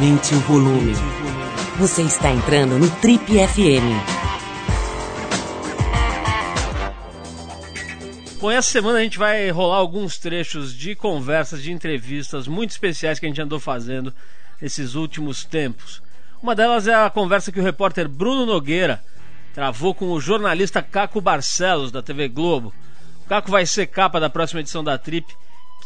Aumente o volume. Você está entrando no Trip FM. Bom, essa semana a gente vai rolar alguns trechos de conversas, de entrevistas muito especiais que a gente andou fazendo nesses últimos tempos. Uma delas é a conversa que o repórter Bruno Nogueira travou com o jornalista Caco Barcelos, da TV Globo. O Caco vai ser capa da próxima edição da Trip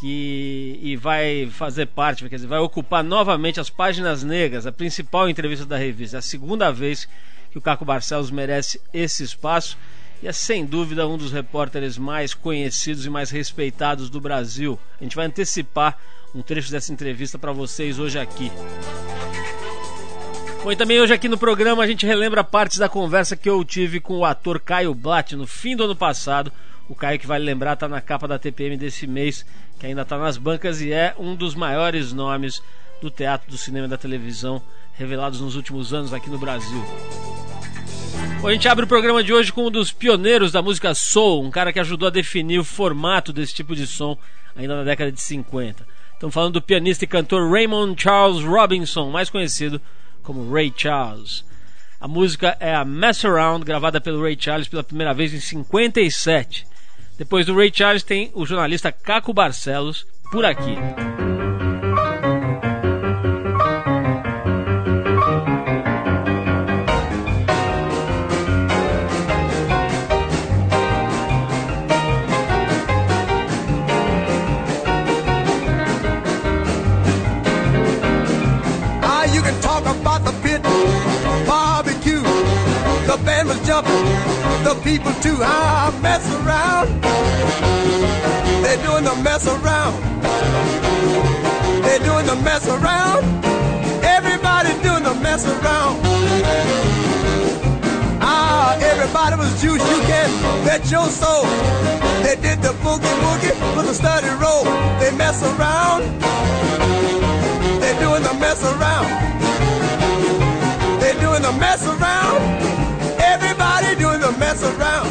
que e vai fazer parte, quer dizer, vai ocupar novamente as páginas negras, a principal entrevista da revista. É a segunda vez que o Caco Barcelos merece esse espaço e é sem dúvida um dos repórteres mais conhecidos e mais respeitados do Brasil. A gente vai antecipar um trecho dessa entrevista para vocês hoje aqui. Bom, e também hoje aqui no programa a gente relembra partes da conversa que eu tive com o ator Caio Blatt no fim do ano passado. O Caio, que vale lembrar, está na capa da TPM desse mês que ainda está nas bancas e é um dos maiores nomes do teatro, do cinema e da televisão revelados nos últimos anos aqui no Brasil. Bom, a gente abre o programa de hoje com um dos pioneiros da música soul, um cara que ajudou a definir o formato desse tipo de som ainda na década de 50. Estamos falando do pianista e cantor Raymond Charles Robinson, mais conhecido como Ray Charles. A música é a Mess Around, gravada pelo Ray Charles pela primeira vez em 57. Depois do Ray Charles tem o jornalista Caco Barcelos por aqui. Ah, the people too. Ah, mess around. They're doing the mess around. Everybody doing the mess around. Ah, everybody was juice. You can bet your soul. They did the boogie woogie with a study roll. They mess around. They're doing the mess around. They're doing the mess around. Everybody doing the mess around.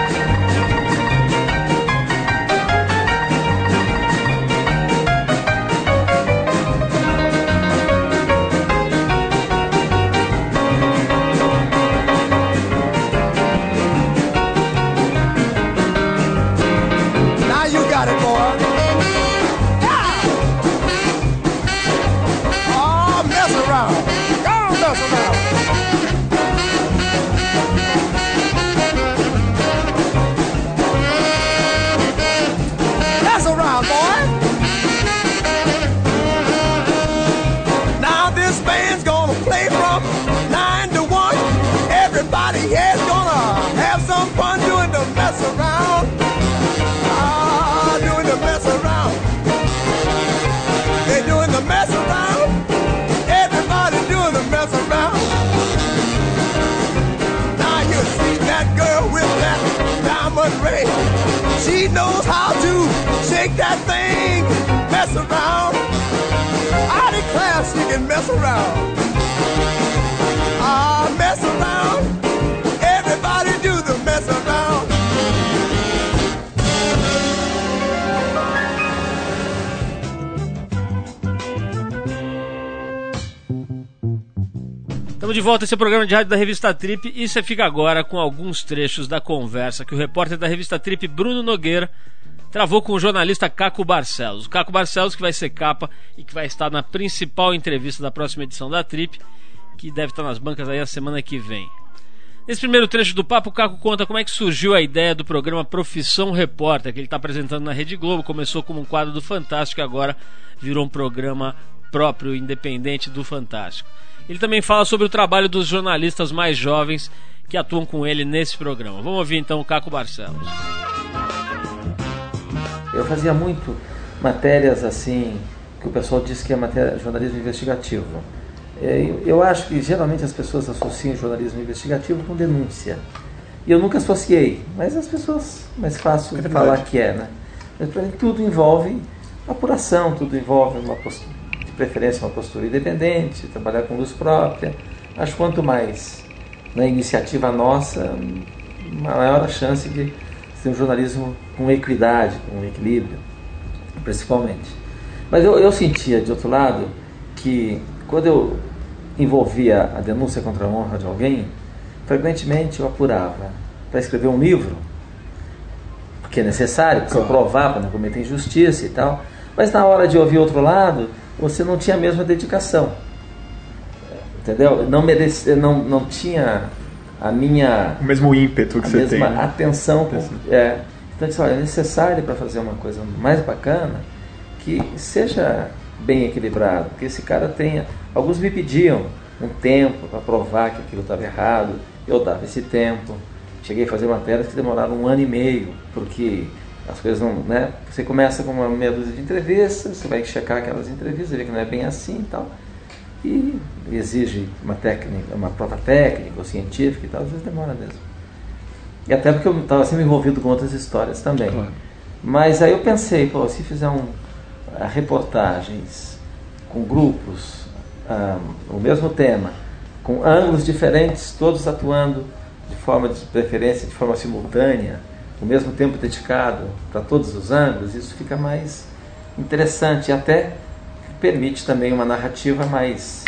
She can mess around. Ah, mess around. Everybody do the mess around. Estamos de volta, esse é o programa de rádio da revista Trip e você fica agora com alguns trechos da conversa que o repórter da revista Trip, Bruno Nogueira, travou com o jornalista Caco Barcelos. O Caco Barcelos que vai ser capa e que vai estar na principal entrevista da próxima edição da Trip, que deve estar nas bancas aí a semana que vem. Nesse primeiro trecho do papo, o Caco conta como é que surgiu a ideia do programa Profissão Repórter, que ele está apresentando na Rede Globo. Começou como um quadro do Fantástico agora virou um programa próprio, independente do Fantástico. Ele também fala sobre o trabalho dos jornalistas mais jovens que atuam com ele nesse programa. Vamos ouvir então o Caco Barcelos. Eu fazia muito matérias assim, que o pessoal diz que é matéria, jornalismo investigativo. É, Eu, eu acho que geralmente as pessoas associam jornalismo investigativo com denúncia. E eu nunca associei, mas as pessoas mais fácil É falar que é, né? Mas para mim tudo envolve apuração, tudo envolve uma postura, de preferência uma postura independente, trabalhar com luz própria. Acho que quanto mais na iniciativa nossa, maior a chance de ser um jornalismo com equidade, com equilíbrio, principalmente. Mas eu, eu sentia, de outro lado, que quando eu envolvia a denúncia contra a honra de alguém, frequentemente eu apurava para escrever um livro, porque é necessário, para Claro. provar, para não cometer injustiça e tal. Mas na hora de ouvir outro lado, você não tinha a mesma dedicação. Entendeu? Não, merece, não, não tinha a minha O mesmo ímpeto que a você mesma tem. né? atenção. com- Atenção. é. Então, disse, olha, é necessário para fazer uma coisa mais bacana que seja bem equilibrado, que esse cara tenha. Alguns me pediam um tempo para provar que aquilo estava errado, eu dava esse tempo. Cheguei a fazer matérias que demoraram um ano e meio, porque as coisas não. Né? Você começa com uma meia dúzia de entrevistas, você vai checar aquelas entrevistas, vê que não é bem assim e tal e exige uma técnica, uma prova técnica ou científica e tal, às vezes demora mesmo. E até porque eu estava sempre envolvido com outras histórias também. Claro. Mas aí eu pensei, pô, se fizer um, ah, reportagens com grupos, ah, o mesmo tema, com ângulos diferentes, todos atuando de forma de preferência, de forma simultânea, o mesmo tempo dedicado para todos os ângulos, isso fica mais interessante e até permite também uma narrativa mais,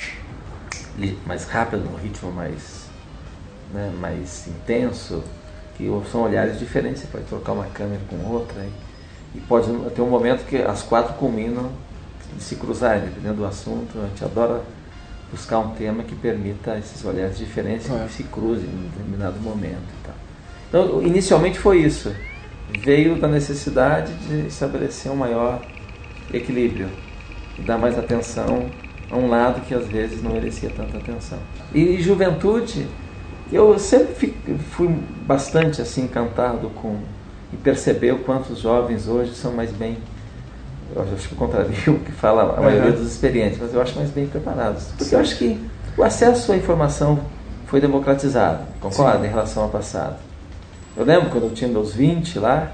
mais rápida, um ritmo mais, né, mais intenso, que são olhares diferentes, você pode trocar uma câmera com outra e, e pode ter um momento que as quatro culminam de se cruzarem, dependendo do assunto, a gente adora buscar um tema que permita esses olhares diferentes Claro. que se cruzem em determinado momento tal. Então, inicialmente foi isso. Veio da necessidade de estabelecer um maior equilíbrio dar mais atenção a um lado que às vezes não merecia tanta atenção. E juventude, eu sempre fui bastante assim encantado com e perceber o quanto os jovens hoje são mais bem eu acho que contrario o que fala a maioria Uhum. dos experientes, mas eu acho mais bem preparados. Porque eu acho que o acesso à informação foi democratizado, concorda, em relação ao passado. Eu lembro quando eu tinha meus 20 lá,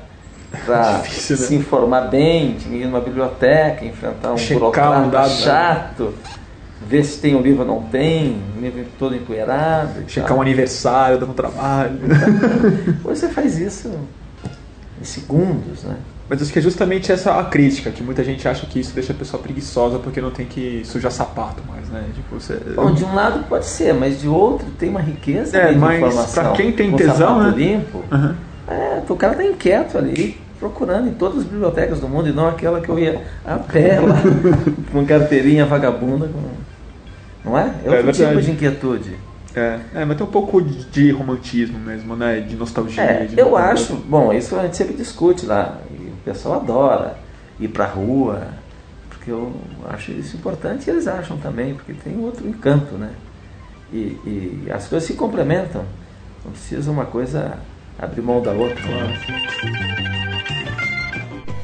para né? se informar bem, tinha que ir numa biblioteca, enfrentar um Checar um dado, né? chato, ver se tem o livro ou não tem, o livro todo empoeirado. Checar um aniversário, dar um trabalho. Hoje você faz isso em segundos, né? Mas acho que é justamente essa a crítica, que muita gente acha que isso deixa a pessoa preguiçosa porque não tem que sujar sapato mais, né? Tipo, você... Bom, de um lado pode ser, mas de outro tem uma riqueza É, de mas informação. pra quem tem tesão, né? limpo, Aham. É, o cara tá inquieto ali, procurando em todas as bibliotecas do mundo, e não aquela que eu ia a pé lá, com carteirinha vagabunda. Com... Não é? É outro tipo verdade. de inquietude. É, é, mas tem um pouco de, romantismo mesmo, né? De nostalgia. É, de eu uma coisa- acho, bom, isso a gente sempre discute lá, e o pessoal adora ir pra rua, porque eu acho isso importante e eles acham também, porque tem outro encanto, né? E, e as coisas se complementam, não precisa uma coisa abrir mão da outra. né?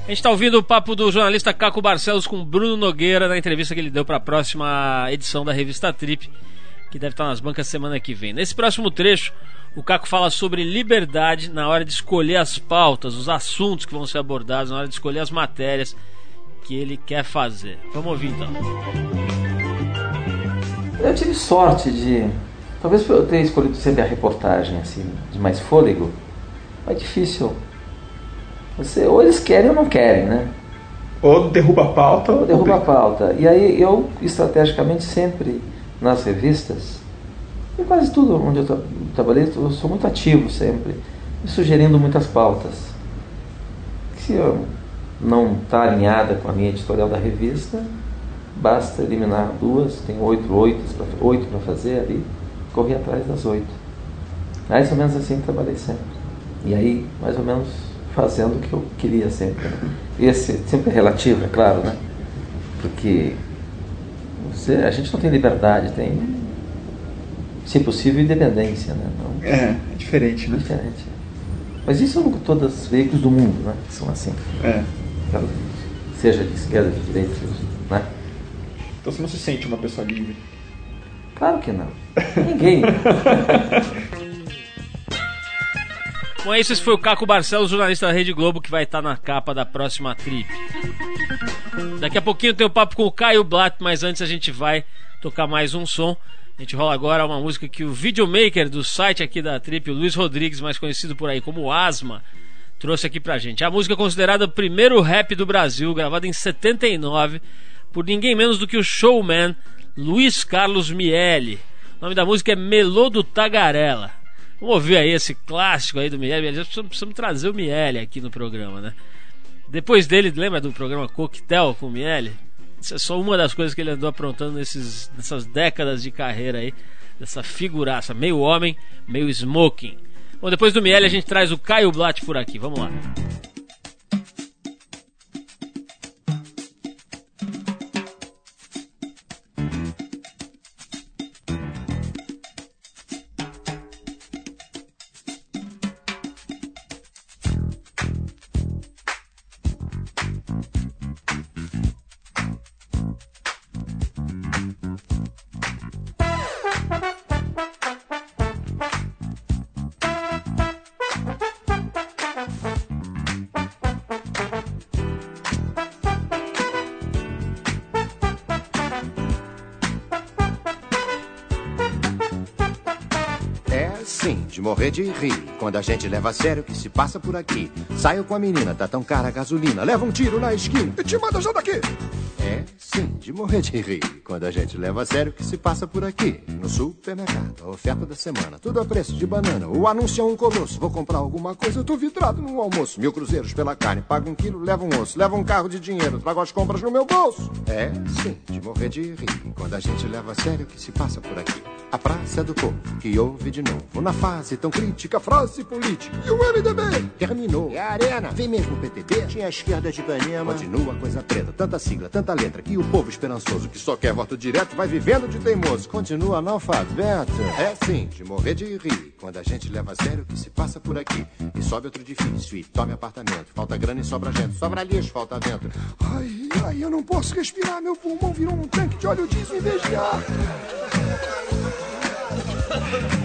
A gente está ouvindo o papo do jornalista Caco Barcelos com Bruno Nogueira na entrevista que ele deu para a próxima edição da revista Trip, que deve estar nas bancas semana que vem. Nesse próximo trecho, o Caco fala sobre liberdade na hora de escolher as pautas, os assuntos que vão ser abordados, na hora de escolher as matérias que ele quer fazer. Vamos ouvir então. Eu tive sorte de, talvez eu ter escolhido sempre a reportagem assim, de mais fôlego, é difícil. Você, ou eles querem ou não querem, né? Ou derruba a pauta ou derruba a publica. pauta. E aí eu, estrategicamente, sempre nas revistas, e quase tudo onde eu tra trabalhei, eu sou muito ativo sempre, e sugerindo muitas pautas. Se eu não está alinhada com a minha editorial da revista, basta eliminar duas, tem oito, oito, oito para fazer ali, correr atrás das oito. Mais ou menos assim trabalhei sempre. E aí, mais ou menos fazendo o que eu queria sempre. né? Esse sempre é relativo, é claro, né? Porque você, a gente não tem liberdade, tem, se possível, independência, né? Não, É, é diferente, é né? diferente. Mas isso são todos os veículos do mundo, né? Que são assim. É. Claro, Seja de esquerda, de direita, né? Então você não se sente uma pessoa livre. Claro que não. Ninguém. Bom. Esse foi o Caco Barcelos, jornalista da Rede Globo, que vai estar na capa da próxima trip. Daqui a pouquinho tem o papo com o Caio Blatt, mas antes a gente vai tocar mais um som. A gente rola agora uma música que o videomaker do site aqui da Trip, o Luiz Rodrigues, mais conhecido por aí como Asma, trouxe aqui pra gente. A música é considerada o primeiro rap do Brasil, gravada em 79, por ninguém menos do que o showman Luiz Carlos Miele. O nome da música é Melô do Tagarela. Vamos ouvir aí esse clássico aí do Miele. Precisamos, precisamos trazer o Miele aqui no programa, né? Depois dele, lembra do programa Coquetel com o Miele? Isso é só uma das coisas que ele andou aprontando nesses, nessas décadas de carreira aí. Dessa figuraça, meio homem, meio smoking. Bom, depois do Miele a gente traz o Caio Blatt por aqui. Vamos lá. Morrer de rir quando a gente leva a sério o que se passa por aqui. Saio com a menina, tá tão cara a gasolina, leva um tiro na esquina e te manda já daqui. É, sim, de morrer de rir quando a gente leva a sério o que se passa por aqui. No supermercado, a oferta da semana, tudo a preço de banana. O anúncio é um colosso, vou comprar alguma coisa, eu tô vidrado no almoço. Mil cruzeiros pela carne, pago um quilo, levo um osso, levo um carro de dinheiro, trago as compras no meu bolso. É, sim, de morrer de rir quando a gente leva a sério o que se passa por aqui. A praça do povo que ouve de novo na fase tão crítica, frase política. E o MDB terminou. É a arena. Vem mesmo o PTB. Tinha a esquerda de Ipanema. Continua a coisa preta. Tanta sigla, tanta letra. Que o povo esperançoso que só quer voto direto vai vivendo de teimoso. Continua analfabeto. É sim, de morrer de rir. Quando a gente leva a sério o que se passa por aqui. E sobe outro edifício e tome apartamento. Falta grana e sobra gente. Sobra lixo, falta vento. Ai, ai, eu não posso respirar. Meu pulmão virou um tanque de óleo diesel em vez de ar. Ha ha ha!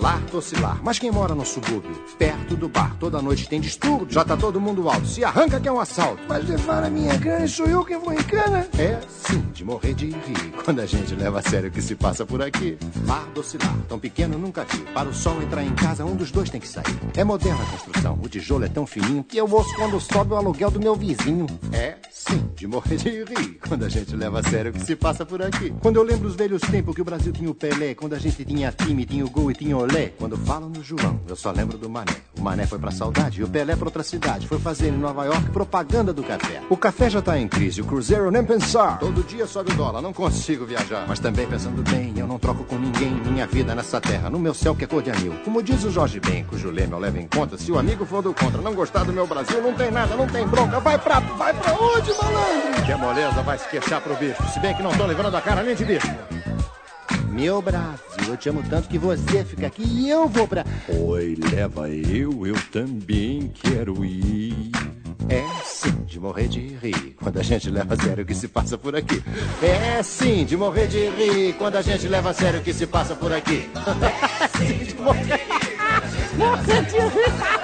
Lar tocilar, mas quem mora no subúrbio, perto do bar, toda noite tem distúrbio, já tá todo mundo alto, se arranca que é um assalto. Mas levar a minha grana, sou eu quem vou em cana? É, sim, de morrer de rir, quando a gente leva a sério o que se passa por aqui. Lar docilar, tão pequeno nunca vi, para o sol entrar em casa, um dos dois tem que sair. É moderna a construção, o tijolo é tão fininho, que eu ouço quando sobe o aluguel do meu vizinho. É, sim, de morrer de rir, quando a gente leva a sério o que se passa por aqui. Quando eu lembro os velhos tempos que o Brasil tinha o Pelé, quando a gente tinha time, tinha o gol e tinha o Quando falam no João, eu só lembro do Mané. O Mané foi pra saudade e o Pelé pra outra cidade. Foi fazer em Nova York propaganda do café. O café já tá em crise, o Cruzeiro nem pensar. Todo dia sobe o dólar, não consigo viajar. Mas também pensando bem, eu não troco com ninguém minha vida nessa terra. No meu céu que é cor de anil. Como diz o Jorge Ben, cujo lema eu levo em conta. Se o amigo for do contra, não gostar do meu Brasil, não tem nada, não tem bronca. Vai pra, vai pra onde, malandro? Que moleza, vai se queixar pro bicho. Se bem que não tô levando a cara nem de bicho. Meu Brasil, eu te amo tanto que você fica aqui e eu vou pra. Oi, leva eu, eu também quero ir. É sim, de morrer de rir quando a gente leva a sério o que se passa por aqui. É sim, de morrer de rir quando a gente leva a sério o que se passa por aqui. É sim, de morrer, morrer de rir.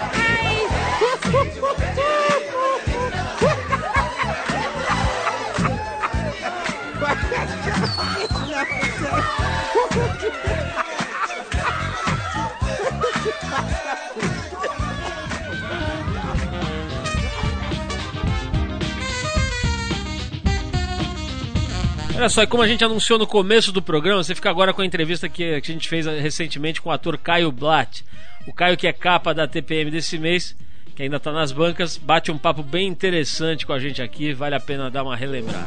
Olha só, e como a gente anunciou no começo do programa, você fica agora com a entrevista que a gente fez recentemente com o ator Caio Blatt. O Caio, que é capa da TPM desse mês, que ainda está nas bancas, bate um papo bem interessante com a gente aqui, vale a pena dar uma relembrada.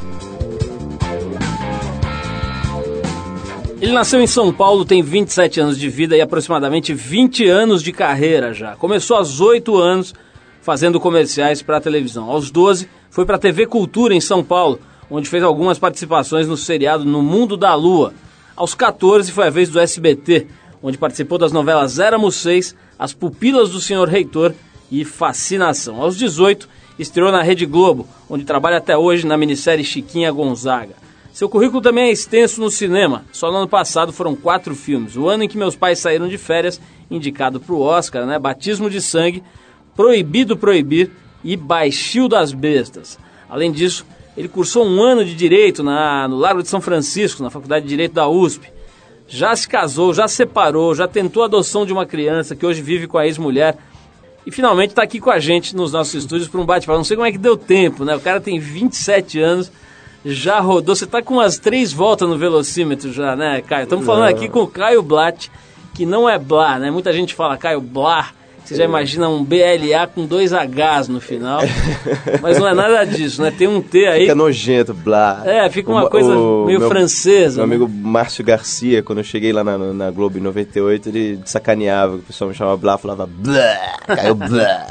Ele nasceu em São Paulo, tem 27 anos de vida e aproximadamente 20 anos de carreira já. Começou aos 8 anos fazendo comerciais para a televisão. Aos 12 foi para a TV Cultura em São Paulo, onde fez algumas participações no seriado No Mundo da Lua. Aos 14 foi a vez do SBT, onde participou das novelas Éramos Seis, As Pupilas do Senhor Reitor e Fascinação. Aos 18, estreou na Rede Globo, onde trabalha até hoje na minissérie Chiquinha Gonzaga. Seu currículo também é extenso no cinema. Só no ano passado foram quatro filmes. O ano em que meus pais saíram de férias, indicado para o Oscar, né? Batismo de Sangue, Proibido Proibir e Baixio das Bestas. Além disso, ele cursou um ano de Direito na, no Largo de São Francisco, na Faculdade de Direito da USP. Já se casou, já separou, já tentou a adoção de uma criança que hoje vive com a ex-mulher. E finalmente está aqui com a gente nos nossos estúdios para um bate-papo. Não sei como é que deu tempo, né? O cara tem 27 anos, já rodou. Você está com umas três voltas no velocímetro já, né, Caio? Estamos falando aqui com o Caio Blatt, que não é Blá, né? Muita gente fala Caio Blá. Você já imagina um BLA com dois Hs no final. Mas não é nada disso, né? Tem um T aí. Fica nojento, blá. É, fica uma O- coisa o meio meu- francesa. Meu né? amigo Márcio Garcia, quando eu cheguei lá na, na Globo em 98, ele sacaneava, o pessoal me chamava Blá, falava Blá, caiu Blá.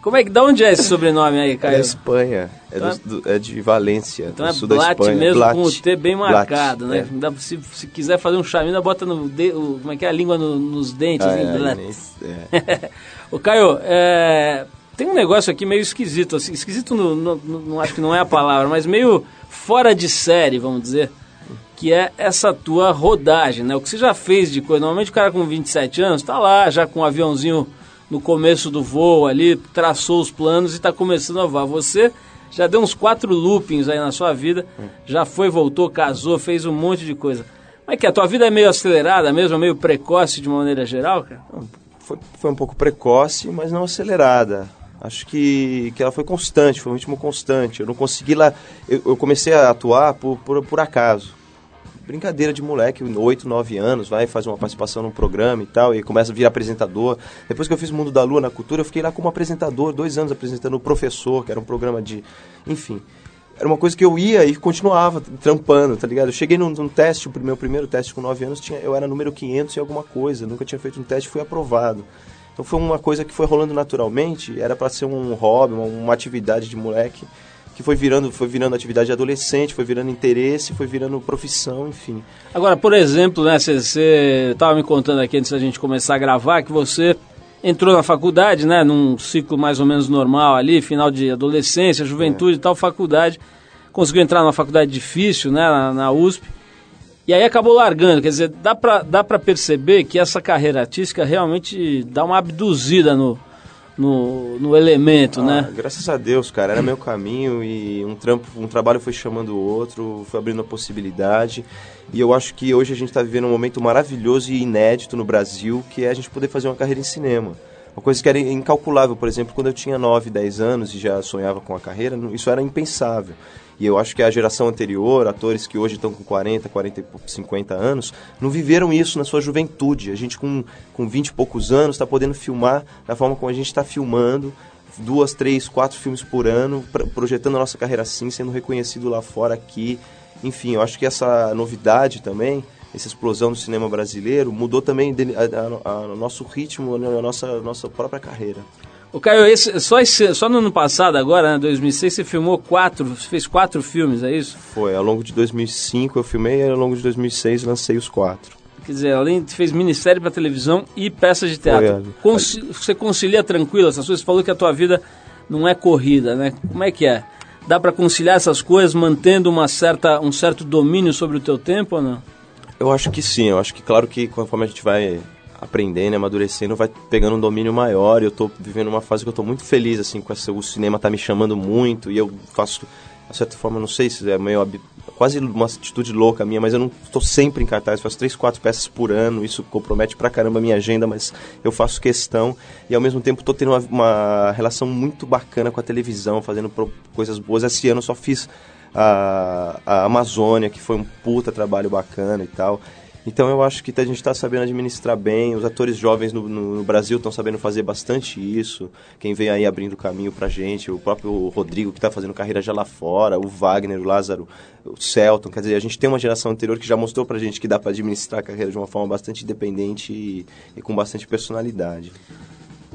Como é que, da onde é esse sobrenome aí, É da Caio? Espanha, é, Então do- do- é de Valência, Então é sul da Blatt Espanha. mesmo, com o T bem marcado, né? é. Se, se quiser fazer um chaminho, bota no de, o- como é que é a língua no- nos dentes, Ah, é, é. Ô Caio, é, tem um negócio aqui meio esquisito, assim, esquisito no, no- no- não acho que não é a palavra, mas meio fora de série, vamos dizer, que é essa tua rodagem, né? O que você já fez de coisa, normalmente o cara com 27 anos tá lá, já com um aviãozinho no começo do voo ali, traçou os planos e tá começando a voar. Você já deu uns quatro loopings aí na sua vida, já foi, voltou, casou, fez um monte de coisa. Como é que? A tua vida é meio acelerada mesmo, meio precoce de uma maneira geral, cara? Foi, foi um pouco precoce, mas não acelerada. Acho que, que ela foi constante, foi um ritmo constante. Eu não consegui lá. Eu, eu comecei a atuar por, por, por acaso. Brincadeira de moleque, 8, 9 anos, vai fazer uma participação num programa e tal, e começa a vir apresentador. Depois que eu fiz Mundo da Lua na Cultura, eu fiquei lá como apresentador, dois anos apresentando o Professor, que era um programa de. Enfim. Era uma coisa que eu ia e continuava trampando, tá ligado? Eu cheguei num, num teste, o meu primeiro teste com 9 anos, tinha, eu era número 500 e alguma coisa, nunca tinha feito um teste fui aprovado. Então foi uma coisa que foi rolando naturalmente, era para ser um hobby, uma, uma atividade de moleque, que foi virando, foi virando atividade de adolescente, foi virando interesse, foi virando profissão, enfim. Agora, por exemplo, né, você estava me contando aqui antes da gente começar a gravar que você entrou na faculdade, né, num ciclo mais ou menos normal ali, final de adolescência, juventude e tal, faculdade, conseguiu entrar numa faculdade difícil, né, na, na USP, e aí acabou largando, quer dizer, dá pra, dá perceber que essa carreira artística realmente dá uma abduzida no, no, no elemento, Ah, né? Graças a Deus, cara, era meu caminho e um trampo, um trabalho foi chamando o outro, foi abrindo a possibilidade. E eu acho que hoje a gente está vivendo um momento maravilhoso e inédito no Brasil, que é a gente poder fazer uma carreira em cinema. Uma coisa que era incalculável, por exemplo, quando eu tinha 9, 10 anos e já sonhava com a carreira, isso era impensável. E eu acho que a geração anterior, atores que hoje estão com 40, 40 e pou- 50 anos, não viveram isso na sua juventude. A gente com, com 20 e poucos anos está podendo filmar da forma como a gente está filmando, duas, três, quatro filmes por ano, projetando a nossa carreira assim, sendo reconhecido lá fora, aqui. Enfim, eu acho que essa novidade também, essa explosão do cinema brasileiro, mudou também o nosso ritmo, a nossa, nossa própria carreira. O Caio, esse, só, esse, só no ano passado, agora, né, 2006, você filmou quatro, você fez quatro filmes, é isso? Foi, ao longo de 2005 eu filmei e ao longo de 2006 lancei os quatro. Quer dizer, além de fez minissérie para televisão e peças de teatro. Foi, é. Você concilia tranquilo essas coisas? Você falou que a tua vida não é corrida, né? Como é que é? Dá para conciliar essas coisas mantendo uma certa, um certo domínio sobre o teu tempo ou não? Eu acho que sim, eu acho que claro que conforme a gente vai aprendendo, amadurecendo, vai pegando um domínio maior. E eu tô vivendo uma fase que eu tô muito feliz, assim, com essa, o cinema tá me chamando muito e eu faço, de certa forma, não sei se é meio quase uma atitude louca minha, mas eu não estou sempre em cartaz, faço três, quatro peças por ano, isso compromete pra caramba a minha agenda, mas eu faço questão e ao mesmo tempo estou tendo uma, uma relação muito bacana com a televisão, fazendo coisas boas. Esse ano eu só fiz a, a Amazônia, que foi um puta trabalho bacana e tal. Então eu acho que a gente está sabendo administrar bem, os atores jovens no, no- no Brasil estão sabendo fazer bastante isso. Quem vem aí abrindo caminho pra gente, o próprio Rodrigo que está fazendo carreira já lá fora, o Wagner, o Lázaro, o Celton, quer dizer, a gente tem uma geração anterior que já mostrou pra gente que dá para administrar a carreira de uma forma bastante independente e, e com bastante personalidade.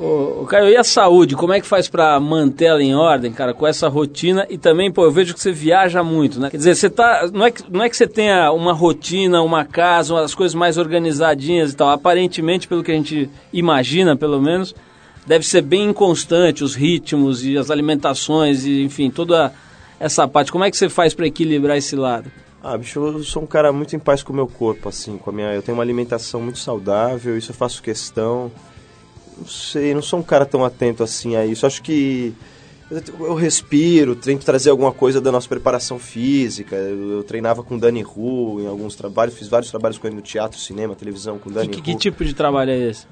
Ô, Caio, e a saúde? Como é que faz para manter ela em ordem, cara, com essa rotina? E também, pô, eu vejo que você viaja muito, né? Quer dizer, você tá. Não é que, não é que você tenha uma rotina, uma casa, as coisas mais organizadinhas e tal. Aparentemente, pelo que a gente imagina, pelo menos, deve ser bem inconstante os ritmos e as alimentações e, enfim, toda essa parte? Como é que você faz para equilibrar esse lado? Ah, bicho, eu sou um cara muito em paz com o meu corpo, assim, com a minha. Eu tenho uma alimentação muito saudável, isso eu faço questão. Não sei, não sou um cara tão atento assim a isso. Acho que eu respiro, tento trazer alguma coisa da nossa preparação física. Eu, eu treinava com Dani Ru em alguns trabalhos, fiz vários trabalhos com ele no teatro, cinema, televisão, com Dani Que, Hu. que tipo de trabalho é esse?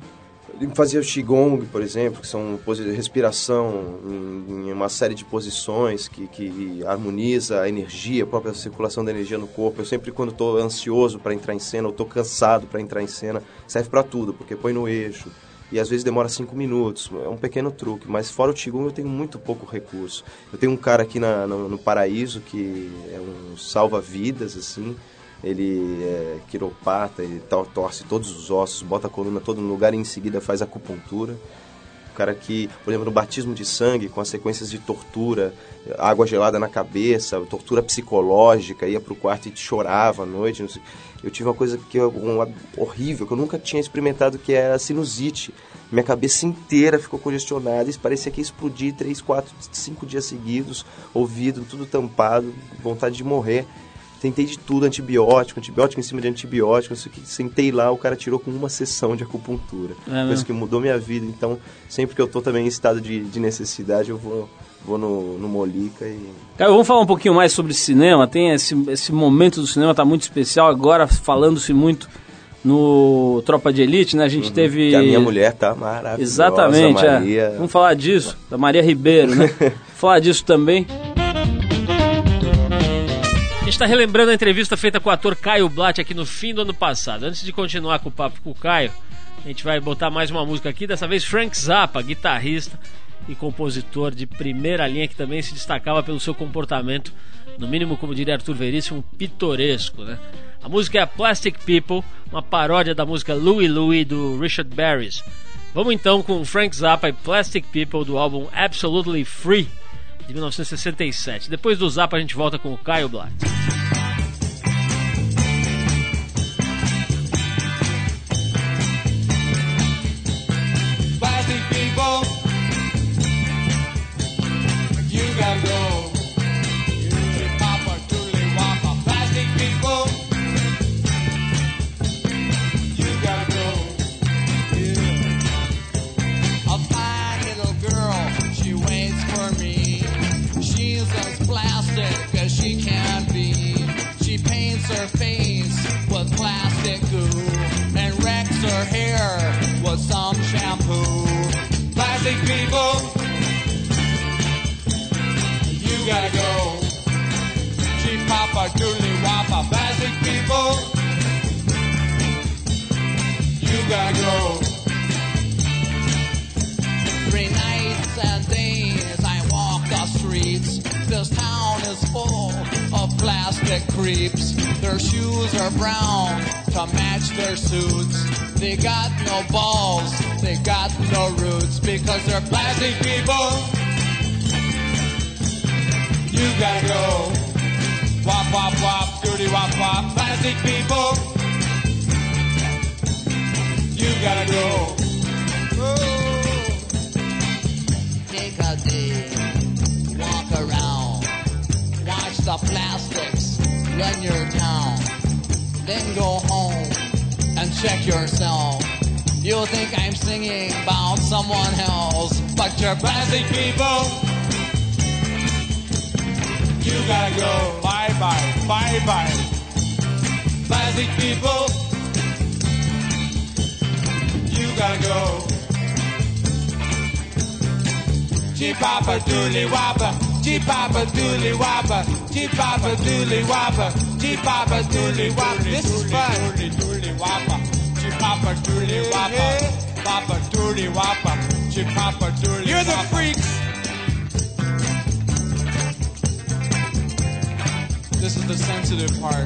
Fazia o Qigong, por exemplo, que são respiração em, em uma série de posições que, que harmoniza a energia, a própria circulação da energia no corpo. Eu sempre, quando estou ansioso para entrar em cena, ou estou cansado para entrar em cena, serve para tudo, porque põe no eixo. E às vezes demora cinco minutos, é um pequeno truque. Mas fora o Qigong eu tenho muito pouco recurso. Eu tenho um cara aqui na- no, no Paraíso que é um salva-vidas, assim, ele é quiropata, ele to- torce todos os ossos, bota a coluna todo no lugar e em seguida faz acupuntura. Cara que, por exemplo, no batismo de sangue, com as sequências de tortura, água gelada na cabeça, tortura psicológica, ia pro quarto e chorava à noite. Eu tive uma coisa que um, horrível, que eu nunca tinha experimentado, que era sinusite. Minha cabeça inteira ficou congestionada e parecia que ia explodir três, quatro, cinco dias seguidos, ouvido tudo tampado, vontade de morrer. Tentei de tudo, antibiótico, antibiótico em cima de antibiótico, não sei o que. Sentei lá, o cara tirou com uma sessão de acupuntura. É coisa que mudou minha vida. Então, sempre que eu tô também em estado de, de necessidade, eu vou, vou no, no Molica e... Cara, vamos falar um pouquinho mais sobre cinema. Tem esse, esse momento do cinema tá muito especial agora, falando-se muito no Tropa de Elite, né? A gente teve Uhum. Que a minha mulher tá maravilhosa, Exatamente, é. Maria. Vamos falar disso, da Maria Ribeiro, né? falar disso também. Gente está relembrando a entrevista feita com o ator Caio Blatt aqui no fim do ano passado. Antes de continuar com o papo com o Caio, a gente vai botar mais uma música aqui, dessa vez Frank Zappa, guitarrista e compositor de primeira linha que também se destacava pelo seu comportamento, no mínimo, como diria Arthur Veríssimo, pitoresco, né? A música é Plastic People, uma paródia da música Louie Louie do Richard Barris. Vamos então com Frank Zappa e Plastic People do álbum Absolutely Free de 1967. Depois do Zappa a gente volta com o Caio Black. Plastics run your town, then go home and check yourself. You think I'm singing about someone else, but you're plastic people. You gotta go. Bye bye, bye bye. Plastic people. You gotta go. Chipapa dooley wappa, chipapa dooley wappa, chipapa dooley wappa, chipapa dooley wappa. This is fun. Dooley wappa, chipapa dooley wappa, papa dooley wappa, chipapa dooley You're the freaks. This is the sensitive part.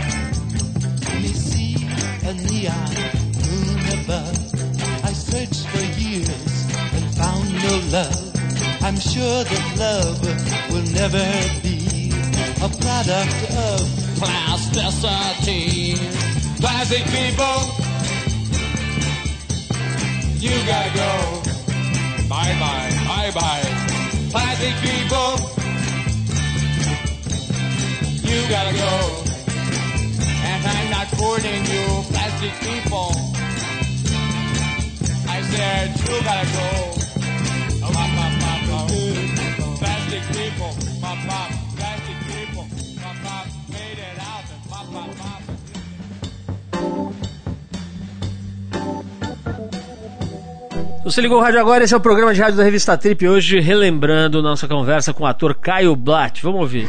me see a neon moon above. I searched for years and found no love. I'm sure that love will never be a product of plasticity. Plastic people, you gotta go. Bye bye, bye bye. Plastic people, you gotta go. And I'm not fooling you, plastic people. I said, you gotta go. Você ligou o rádio agora, esse é o programa de rádio da revista Trip, hoje relembrando nossa conversa com o ator Caio Blatt. Vamos ouvir.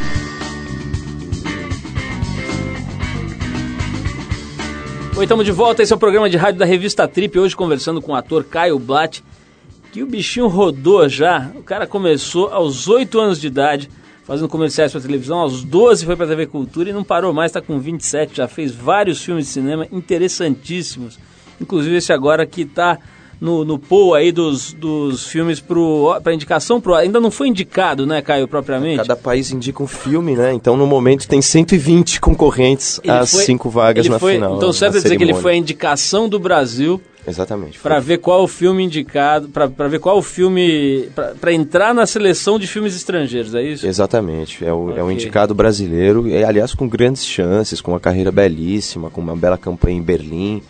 Oi, estamos de volta, esse é o programa de rádio da revista Trip, hoje conversando com o ator Caio Blatt, que o bichinho rodou já, o cara começou aos 8 anos de idade, fazendo comerciais para televisão, aos 12 foi para TV Cultura e não parou mais, está com 27, já fez vários filmes de cinema interessantíssimos, inclusive esse agora que está no, no pool aí dos, dos filmes para indicação pro ainda não foi indicado, né, Caio, propriamente? Cada país indica um filme, né? Então no momento tem 120 concorrentes Ele às foi- cinco vagas na foi- final. Então é dizer que ele foi a indicação do Brasil Exatamente. para ver qual o filme indicado, para ver qual o filme para entrar na seleção de filmes estrangeiros, é isso? Exatamente, é o, é o indicado brasileiro, e aliás com grandes chances, com uma carreira belíssima, com uma bela campanha em Berlim.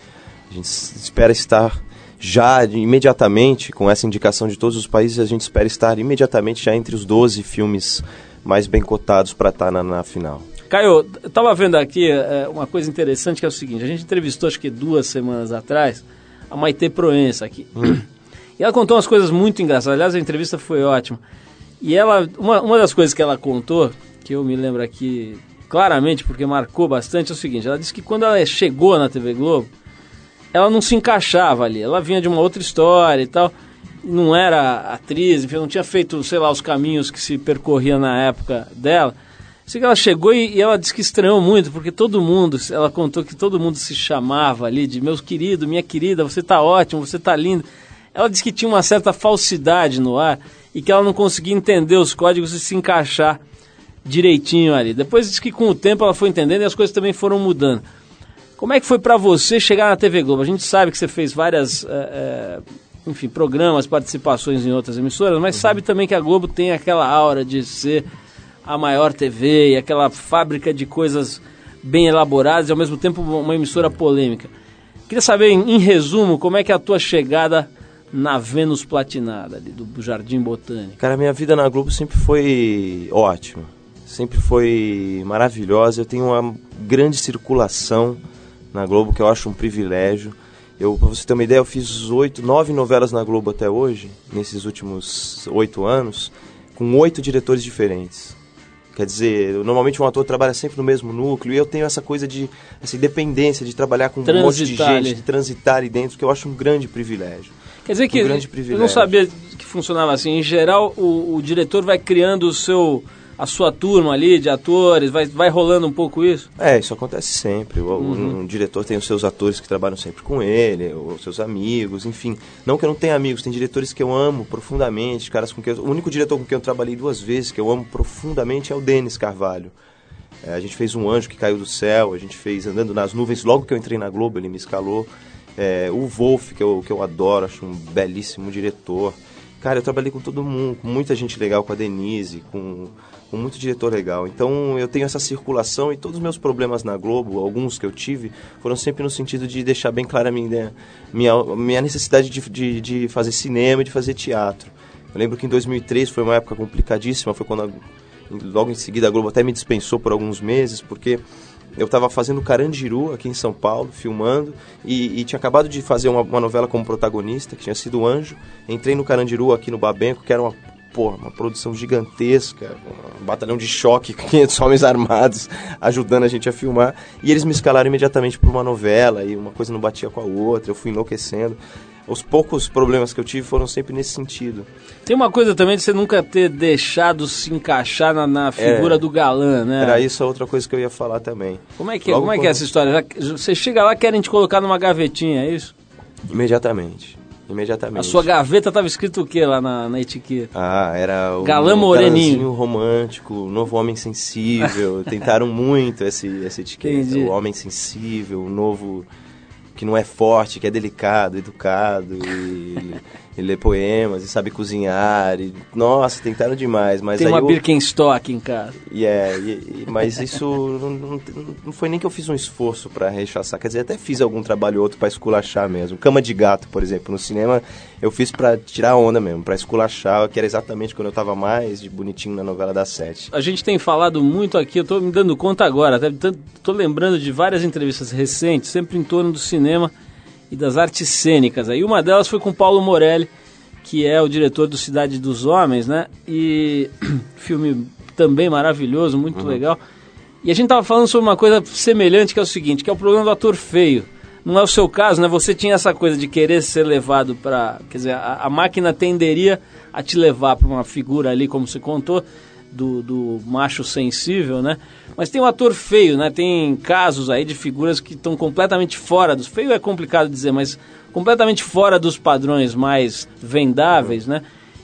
A gente espera estar já imediatamente, com essa indicação de todos os países, a gente espera estar imediatamente já entre os 12 filmes mais bem cotados para estar na, na final. Caio, eu tava vendo aqui é, uma coisa interessante que é o seguinte, a gente entrevistou acho que duas semanas atrás a Maite Proença aqui. E ela contou umas coisas muito engraçadas. Aliás, a entrevista foi ótima. E ela, uma, uma das coisas que ela contou, que eu me lembro aqui claramente, porque marcou bastante, é o seguinte: ela disse que quando ela chegou na TV Globo, ela não se encaixava ali. Ela vinha de uma outra história e tal. Não era atriz, enfim, não tinha feito, sei lá, os caminhos que se percorria na época dela. Sei que ela chegou e, e ela disse que estranhou muito, porque todo mundo, ela contou que todo mundo se chamava ali de meu querido, minha querida, você tá ótimo, você tá lindo. Ela disse que tinha uma certa falsidade no ar e que ela não conseguia entender os códigos e se encaixar direitinho ali. Depois disse que com o tempo ela foi entendendo e as coisas também foram mudando. Como é que foi pra você chegar na TV Globo? A gente sabe que você fez várias, eh, eh, enfim, programas, participações em outras emissoras, mas sabe também que a Globo tem aquela aura de ser a maior TV e aquela fábrica de coisas bem elaboradas e ao mesmo tempo uma emissora polêmica. Queria saber, em, em resumo, como é que é a tua chegada na Vênus Platinada ali do Jardim Botânico. Cara, minha vida na Globo sempre foi ótima, sempre foi maravilhosa. Eu tenho uma grande circulação na Globo que eu acho um privilégio. Eu, pra você ter uma ideia, eu fiz oito, nove novelas na Globo até hoje, nesses últimos oito anos, com oito diretores diferentes. Quer dizer, normalmente um ator trabalha sempre no mesmo núcleo e eu tenho essa coisa de essa independência de trabalhar com um monte de Transitar gente, ali. de transitar ali dentro, que eu acho um grande privilégio. Quer dizer que Um grande eu não sabia que funcionava assim. Em geral, o, o diretor vai criando o seu, a sua turma ali de atores, vai, vai rolando um pouco isso. É, isso acontece sempre. O, Uhum. um diretor tem os seus atores que trabalham sempre com ele, os seus amigos, enfim. Não que eu não tenha amigos, tem diretores que eu amo profundamente, caras com quem eu, o único diretor com quem eu trabalhei duas vezes que eu amo profundamente é o Denis Carvalho. É, a gente fez um anjo que caiu do céu, a gente fez andando nas nuvens. Logo que eu entrei na Globo, ele me escalou. É, o Wolf, que eu, que eu adoro, acho um belíssimo diretor. Cara, eu trabalhei com todo mundo, com muita gente legal, com a Denise, com, com muito diretor legal. Então eu tenho essa circulação e todos os meus problemas na Globo, alguns que eu tive, foram sempre no sentido de deixar bem clara a minha, minha, minha necessidade de, de, de fazer cinema e de fazer teatro. Eu lembro que em 2003 foi uma época complicadíssima, foi quando a, logo em seguida a Globo até me dispensou por alguns meses, porque eu estava fazendo Carandiru aqui em São Paulo, filmando, e, e tinha acabado de fazer uma, uma novela como protagonista, que tinha sido Anjo. Entrei no Carandiru aqui no Babenco, que era uma, porra, uma produção gigantesca, um batalhão de choque com 500 homens armados ajudando a gente a filmar. E eles me escalaram imediatamente para uma novela, e uma coisa não batia com a outra, eu fui enlouquecendo. Os poucos problemas que eu tive foram sempre nesse sentido. Tem uma coisa também de você nunca ter deixado se encaixar na, na figura É. do galã, né? Era isso a outra coisa que eu ia falar também. Como é que, Logo como é, que é essa história? Já- você chega lá querem te colocar numa gavetinha, é isso? Imediatamente. Imediatamente. A sua gaveta tava escrito o que lá na, na etiqueta? Ah, era o Galã moreninho. romântico, novo homem sensível. Tentaram muito esse, essa etiqueta. Entendi. O homem sensível, o novo. que não é forte, que é delicado, educado, e, e lê poemas, e sabe cozinhar, e, nossa, tentaram demais, mas Tem aí uma eu- Birkenstock em casa. e é, e- e- mas isso não, não, não foi nem que eu fiz um esforço pra rechaçar, quer dizer, até fiz algum trabalho ou outro pra esculachar mesmo. Cama de gato, por exemplo, no cinema eu fiz pra tirar onda mesmo, pra esculachar, que era exatamente quando eu tava mais de bonitinho na novela das sete. A gente tem falado muito aqui, eu tô me dando conta agora, até tô lembrando de várias entrevistas recentes, sempre em torno do cinema e das artes cênicas. Aí uma delas foi com Paulo Morelli, que é o diretor do Cidade dos Homens, né? E filme também maravilhoso, muito legal. E a gente tava falando sobre uma coisa semelhante, que é o seguinte, que é o problema do ator feio. Não é o seu caso, né? Você tinha essa coisa de querer ser levado para, quer dizer, a, a máquina tenderia a te levar para uma figura ali, como você contou, do, do macho sensível, né? Mas tem o ator feio, né? Tem casos aí de figuras que estão completamente fora dos. Feio é complicado dizer, mas completamente fora dos padrões mais vendáveis, né?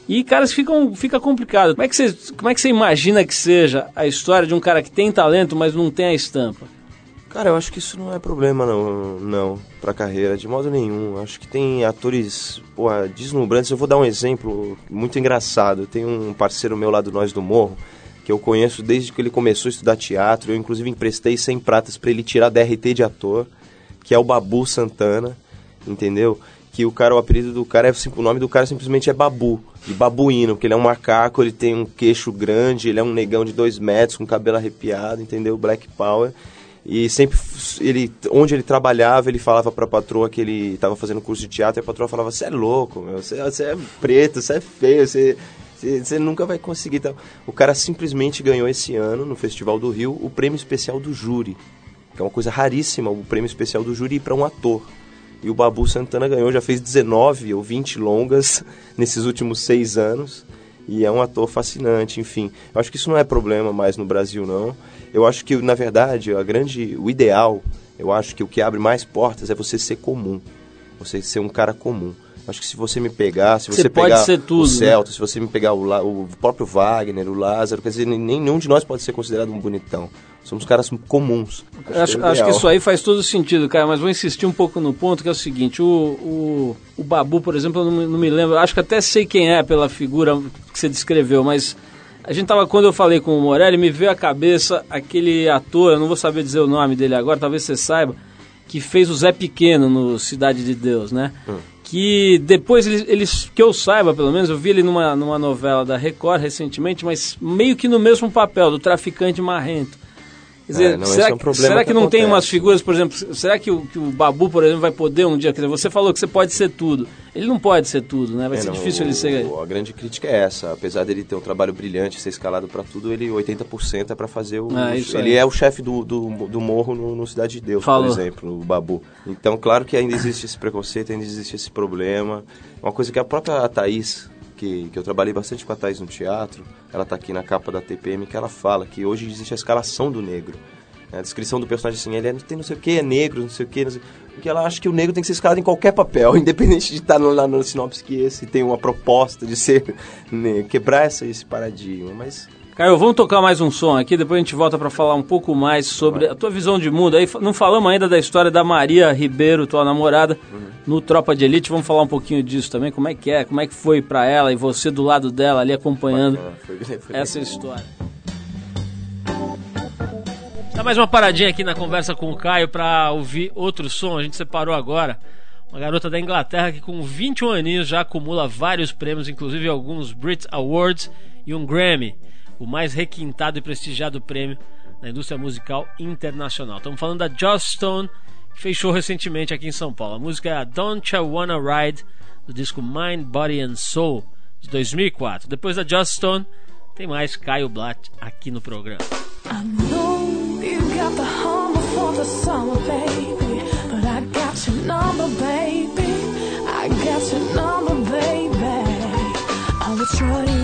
E, caras, ficam, fica complicado. Como é, que você, como é que você imagina que seja a história de um cara que tem talento, mas não tem a estampa? Cara, eu acho que isso não é problema não, não, pra carreira, de modo nenhum. Acho que tem atores, pô, deslumbrantes. Eu vou dar um exemplo muito engraçado. Tem um parceiro meu lá do Nós do Morro, que eu conheço desde que ele começou a estudar teatro. Eu, inclusive, emprestei 100 pratas pra ele tirar DRT de ator, que é o Babu Santana, entendeu? Que o cara, o apelido do cara é, sim- o nome do cara simplesmente é Babu, de babuíno, porque ele é um macaco, ele tem um queixo grande, ele é um negão de dois metros, com cabelo arrepiado, entendeu? Black Power. E sempre, ele, onde ele trabalhava, ele falava pra patroa que ele estava fazendo curso de teatro, e a patroa falava, você é louco, meu, você, você é preto, você é feio, você, você nunca vai conseguir. Tal. O cara simplesmente ganhou esse ano, no Festival do Rio, o prêmio especial do júri, que é uma coisa raríssima, o prêmio especial do júri para um ator. E o Babu Santana ganhou, já fez 19 ou 20 longas nesses últimos seis anos. E é um ator fascinante, enfim. Eu acho que isso não é problema mais no Brasil, não. Eu acho que, na verdade, a grande, o ideal, eu acho que o que abre mais portas é você ser comum. Você ser um cara comum. Acho que se você me pegar, se Você você, pode pegar ser tudo, o né? Celto, se você me pegar o, La- o próprio Wagner, o Lázaro, quer dizer, nem- nenhum de nós pode ser considerado um bonitão. Somos caras comuns. Acho, que é acho que isso aí faz todo sentido, cara, mas vou insistir um pouco no ponto que é o seguinte: o, o, o Babu, por exemplo, eu não, me- não me lembro, acho que até sei quem é pela figura que você descreveu, mas a gente tava, quando eu falei com o Morelli, me veio à cabeça aquele ator, eu não vou saber dizer o nome dele agora, talvez você saiba, que fez o Zé Pequeno no Cidade de Deus, né? Que depois, eles, eles- que eu saiba, pelo menos, eu vi ele numa, numa novela da Record recentemente, mas meio que no mesmo papel, do traficante marrento. Quer dizer, É, não, será, é um que- será que, não tem acontece. umas figuras, por exemplo, será que o, que o Babu, por exemplo, vai poder um dia? Quer dizer, você falou que você pode ser tudo. Ele não pode ser tudo, né? Vai É, ser não, difícil o- ele ser. A grande crítica é essa. Apesar dele ter um trabalho brilhante, ser escalado pra tudo, ele 80% é pra fazer o. Isso ele é o chefe do, do, do morro no, no Cidade de Deus, Falou. por exemplo, o Babu. Então, claro que ainda existe esse preconceito, ainda existe esse problema. Uma coisa que a própria Thaís, que, que eu trabalhei bastante com a Thaís no teatro, ela tá aqui na capa da TPM, que ela fala que hoje existe a escalação do negro. A descrição do personagem assim, ele é, tem não sei o que, é negro, não sei o que, não sei... porque ela acha que o negro tem que ser escalado em qualquer papel, independente de estar no, lá no sinopse que esse tem uma proposta de ser, né, quebrar essa, esse paradigma, mas Caio, vamos tocar mais um som aqui, depois a gente volta para falar um pouco mais sobre a tua visão de mundo. Aí não falamos ainda da história da Maria Ribeiro, tua namorada, no Tropa de Elite. Vamos falar um pouquinho disso também, como é que é, como é que foi para ela e você do lado dela ali acompanhando foi, foi essa história. Dá mais uma paradinha aqui na conversa com o Caio pra ouvir outro som. A gente separou agora. Uma garota da Inglaterra que com 21 aninhos já acumula vários prêmios, inclusive alguns Brit Awards e um Grammy, o mais requintado e prestigiado prêmio na indústria musical internacional. Estamos falando da Joss Stone, que fez show recentemente aqui em São Paulo. A música é a Don't You Wanna Ride, do disco Mind, Body and Soul, de 2004. Depois da Joss Stone, tem mais Caio Blatt aqui no programa. I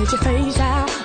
Get your face out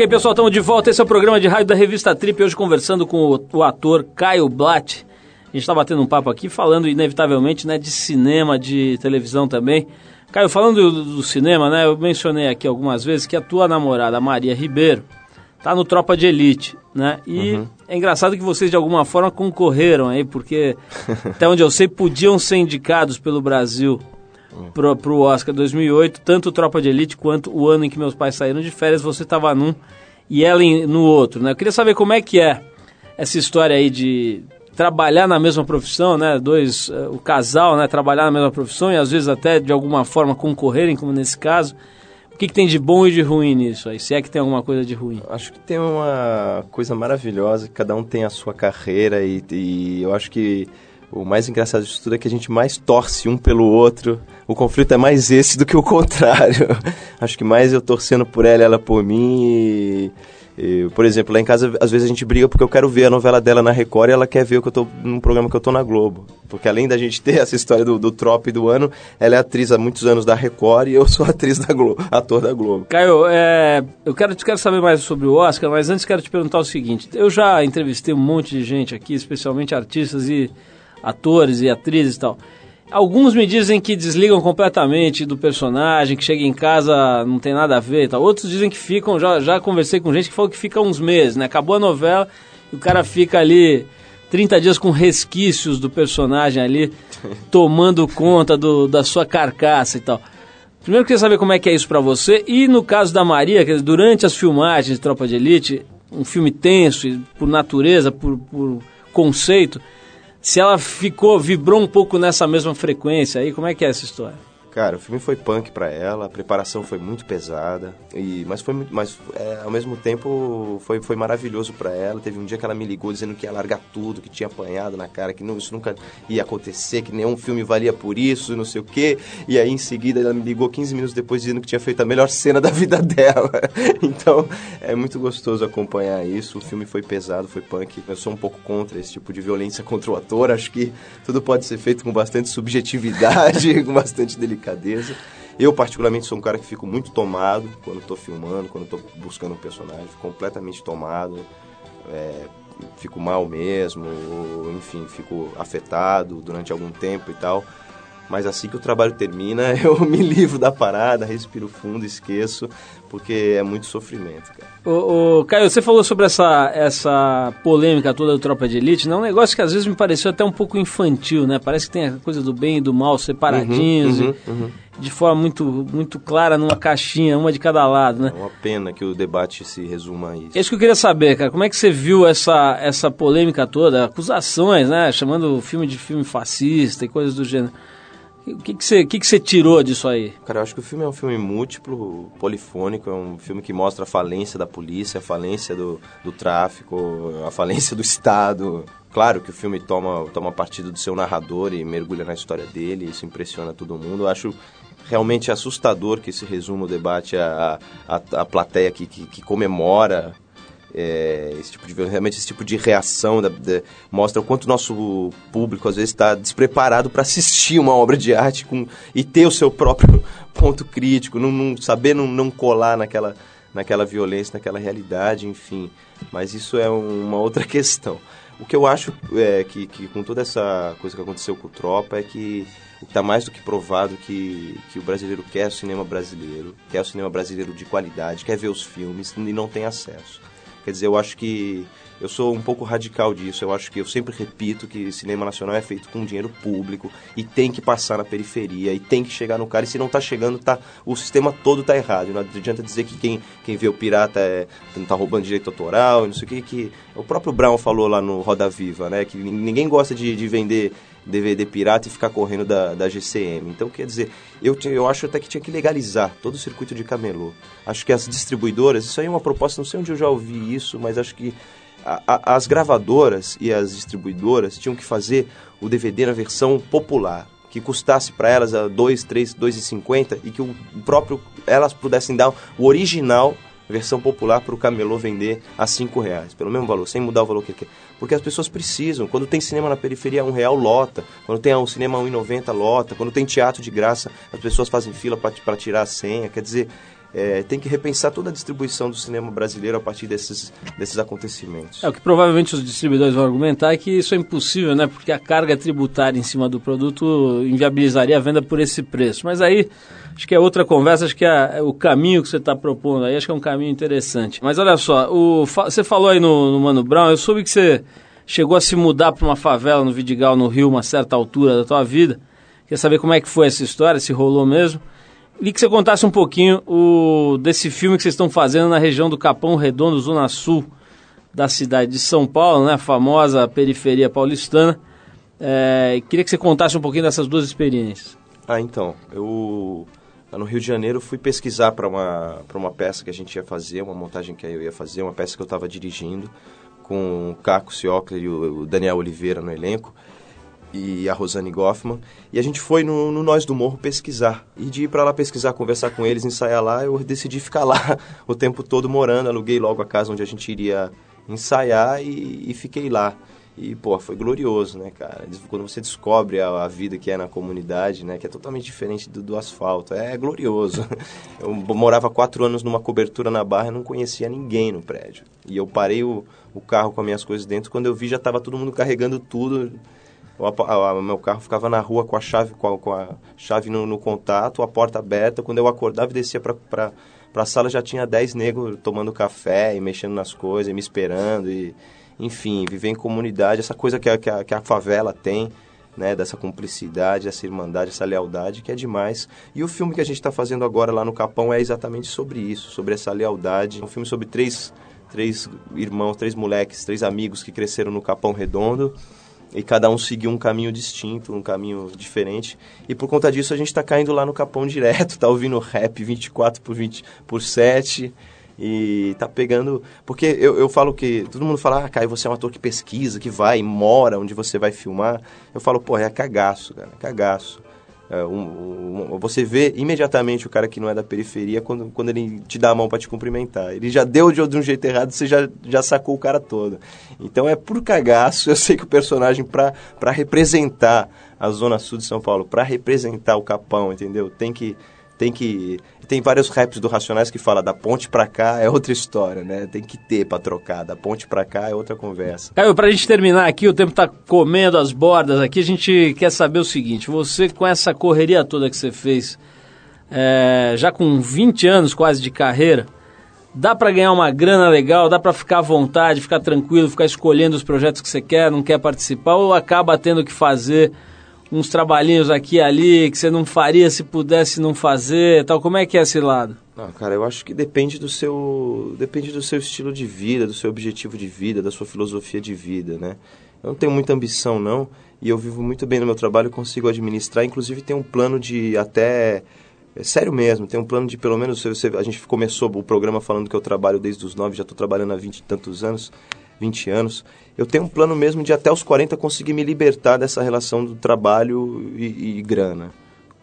Ok, pessoal, estamos de volta. Esse é o programa de rádio da revista Trip. Hoje conversando com o, o ator Caio Blatt. A gente está batendo um papo aqui, falando inevitavelmente né, de cinema, de televisão também. Caio, falando do, do cinema, né, eu mencionei aqui algumas vezes que a tua namorada, Maria Ribeiro, tá no Tropa de Elite, né? E é engraçado que vocês de alguma forma concorreram aí, porque até onde eu sei podiam ser indicados pelo Brasil pro, pro Oscar 2008, tanto Tropa de Elite quanto o ano em que meus pais saíram de férias, você estava num e ela em- no outro, né? Eu queria saber como é que é essa história aí de trabalhar na mesma profissão, né? Dois, eh, o casal, né? Trabalhar na mesma profissão e às vezes até de alguma forma concorrerem, como nesse caso. O que, que tem de bom e de ruim nisso aí? Se é que tem alguma coisa de ruim. Acho que tem uma coisa maravilhosa, cada um tem a sua carreira e, e eu acho que o mais engraçado disso tudo é que a gente mais torce um pelo outro. O conflito é mais esse do que o contrário. acho que mais eu torcendo por ela, ela por mim. E, e, por exemplo, lá em casa, às vezes a gente briga porque eu quero ver a novela dela na Record e ela quer ver o que eu tô num programa que eu tô na Globo. Porque além da gente ter essa história do, do trope do ano, ela é atriz há muitos anos da Record e eu sou atriz da Globo, ator da Globo. Caio, é, eu quero, quero saber mais sobre o Oscar, mas antes quero te perguntar o seguinte: eu já entrevistei um monte de gente aqui, especialmente artistas e atores e atrizes e tal. Alguns me dizem que desligam completamente do personagem, que chega em casa não tem nada a ver e tal. Outros dizem que ficam, já, já conversei com gente que falou que fica uns meses, né? Acabou a novela e o cara fica ali 30 dias com resquícios do personagem ali, tomando conta do, da sua carcaça e tal. Primeiro eu queria saber como é que é isso pra você. E no caso da Maria, dizer, durante as filmagens de Tropa de Elite, um filme tenso, e por natureza, por, por conceito, se ela ficou, vibrou um pouco nessa mesma frequência aí, como é que é essa história? Cara, o filme foi punk pra ela, a preparação foi muito pesada, e mas foi mas é, ao mesmo tempo foi, foi maravilhoso pra ela. Teve um dia que ela me ligou dizendo que ia largar tudo, que tinha apanhado na cara, que não, isso nunca ia acontecer, que nenhum filme valia por isso, não sei o quê. E aí em seguida ela me ligou 15 minutos depois dizendo que tinha feito a melhor cena da vida dela. então é muito gostoso acompanhar isso. O filme foi pesado, foi punk. Eu sou um pouco contra esse tipo de violência contra o ator. Acho que tudo pode ser feito com bastante subjetividade, com bastante delicadeza. Eu, particularmente, sou um cara que fico muito tomado quando estou filmando, quando estou buscando um personagem, completamente tomado, é, fico mal mesmo, ou, enfim, fico afetado durante algum tempo e tal. Mas assim que o trabalho termina, eu me livro da parada, respiro fundo, esqueço, porque é muito sofrimento, cara. Ô, ô, Caio, você falou sobre essa, essa polêmica toda do Tropa de Elite, né? Um negócio que às vezes me pareceu até um pouco infantil, né? Parece que tem a coisa do bem e do mal separadinhos, Uhum, e uhum, uhum. de forma muito, muito clara numa caixinha, uma de cada lado, né? É uma pena que o debate se resuma a isso. É isso que eu queria saber, cara. Como é que você viu essa, essa polêmica toda? Acusações, né? Chamando o filme de filme fascista e coisas do gênero. O que, que, você, que, que você tirou disso aí? Cara, eu acho que o filme é um filme múltiplo, polifônico, é um filme que mostra a falência da polícia, a falência do, do tráfico, a falência do Estado. Claro que o filme toma, toma partido do seu narrador e mergulha na história dele, isso impressiona todo mundo. Eu acho realmente assustador que se resuma o debate à, à, à plateia que, que, que comemora é, esse tipo de realmente esse tipo de reação da, da- mostra o quanto o nosso público às vezes está despreparado para assistir uma obra de arte com, e ter o seu próprio ponto crítico, não, não- saber não, não colar naquela naquela violência, naquela realidade, enfim. Mas isso é um- uma outra questão. O que eu acho é que, que com toda essa coisa que aconteceu com o Tropa é que está mais do que provado que, que o brasileiro quer o cinema brasileiro, quer o cinema brasileiro de qualidade, quer ver os filmes e não tem acesso. Quer dizer, eu acho que eu sou um pouco radical disso. Eu acho que eu sempre repito que cinema nacional é feito com dinheiro público e tem que passar na periferia e tem que chegar no cara. E se não tá chegando, tá, o sistema todo tá errado. Não adianta dizer que quem, quem vê o pirata é, tá roubando direito autoral, não sei o que, que. O próprio Brown falou lá no Roda Viva, né? Que ninguém gosta de, de vender DVD pirata e ficar correndo da, da GCM. Então, quer dizer, eu, eu acho até que tinha que legalizar todo o circuito de camelô. Acho que as distribuidoras, isso aí é uma proposta, não sei onde eu já ouvi isso, mas acho que a- a- as gravadoras e as distribuidoras tinham que fazer o DVD na versão popular, que custasse para elas a 2, 3, 2,50 e que o próprio elas pudessem dar o original versão popular para o camelô vender a cinco reais, pelo mesmo valor, sem mudar o valor que ele quer. Porque as pessoas precisam. Quando tem cinema na periferia, um real lota. Quando tem um cinema a 1,90 lota. Quando tem teatro de graça, as pessoas fazem fila para tirar a senha. Quer dizer, é, tem que repensar toda a distribuição do cinema brasileiro a partir desses, desses acontecimentos. É, o que provavelmente os distribuidores vão argumentar é que isso é impossível, né? Porque a carga tributária em cima do produto inviabilizaria a venda por esse preço. Mas aí, acho que é outra conversa, acho que é o caminho que você está propondo aí, acho que é um caminho interessante. Mas olha só, o, você falou aí no, no Mano Brown, eu soube que você chegou a se mudar para uma favela no Vidigal, no Rio, uma certa altura da tua vida. Quer saber como é que foi essa história, se rolou mesmo? Queria que você contasse um pouquinho o, desse filme que vocês estão fazendo na região do Capão Redondo, Zona Sul da cidade de São Paulo, né, a famosa periferia paulistana. É, queria que você contasse um pouquinho dessas duas experiências. Ah, então, eu no Rio de Janeiro fui pesquisar para uma uma peça que a gente ia fazer, uma montagem que eu ia fazer, uma peça que eu estava dirigindo com o Caco Ciocler e o Daniel Oliveira no elenco e a Rosane Goffman. E a gente foi no, no Nós do Morro pesquisar. E de ir para lá pesquisar, conversar com eles, ensaiar lá, eu decidi ficar lá o tempo todo morando. Aluguei logo a casa onde a gente iria ensaiar e, e fiquei lá. E, pô, foi glorioso, né, cara? Quando você descobre a, a vida que é na comunidade, né, que é totalmente diferente do, do asfalto, é glorioso. Eu morava quatro anos numa cobertura na Barra e não conhecia ninguém no prédio. E eu parei o, o carro com as minhas coisas dentro, quando eu vi já estava todo mundo carregando tudo. O meu carro ficava na rua com a chave, com a, com a chave no, no contato, a porta aberta. Quando eu acordava e descia para para a sala já tinha 10 negros tomando café e mexendo nas coisas, e me esperando e enfim, viver em comunidade, essa coisa que a, que a, que a favela tem, né, dessa cumplicidade, essa irmandade, essa lealdade, que é demais. E o filme que a gente está fazendo agora lá no Capão é exatamente sobre isso, sobre essa lealdade. É um filme sobre três, três irmãos, três moleques, três amigos que cresceram no Capão Redondo e cada um seguiu um caminho distinto, um caminho diferente. E por conta disso a gente está caindo lá no Capão direto, tá ouvindo rap 24 por 20 por 7 e tá pegando. Porque eu, eu falo que. Todo mundo fala, ah, Caio, você é um ator que pesquisa, que vai, mora onde você vai filmar. Eu falo, pô, é cagaço, cara, cagaço. É, um, um, você vê imediatamente o cara que não é da periferia quando, quando ele te dá a mão para te cumprimentar. Ele já deu de, um jeito errado, você já, já sacou o cara todo. Então é por cagaço. Eu sei que o personagem, para representar a Zona Sul de São Paulo, para representar o Capão, entendeu? Tem que tem que tem vários raps do Racionais que fala da ponte pra cá é outra história, né? Tem que ter pra trocar, da ponte pra cá é outra conversa. Caio, pra gente terminar aqui, o tempo tá comendo as bordas aqui, a gente quer saber o seguinte, você com essa correria toda que você fez, é, já com 20 anos quase de carreira, dá para ganhar uma grana legal, dá para ficar à vontade, ficar tranquilo, ficar escolhendo os projetos que você quer, não quer participar, ou acaba tendo que fazer uns trabalhinhos aqui e ali que você não faria se pudesse não fazer, tal. Como é que é esse lado? Não, cara, eu acho que depende do seu depende do seu estilo de vida, do seu objetivo de vida, da sua filosofia de vida, né? Eu não tenho muita ambição não, e eu vivo muito bem no meu trabalho, consigo administrar, inclusive tem um plano de até é sério mesmo, tem um plano de pelo menos. Você, a gente começou o programa falando que eu trabalho desde os nove, já estou trabalhando há vinte e tantos anos. 20 anos, eu tenho um plano mesmo de até os 40 conseguir me libertar dessa relação do trabalho e, e grana.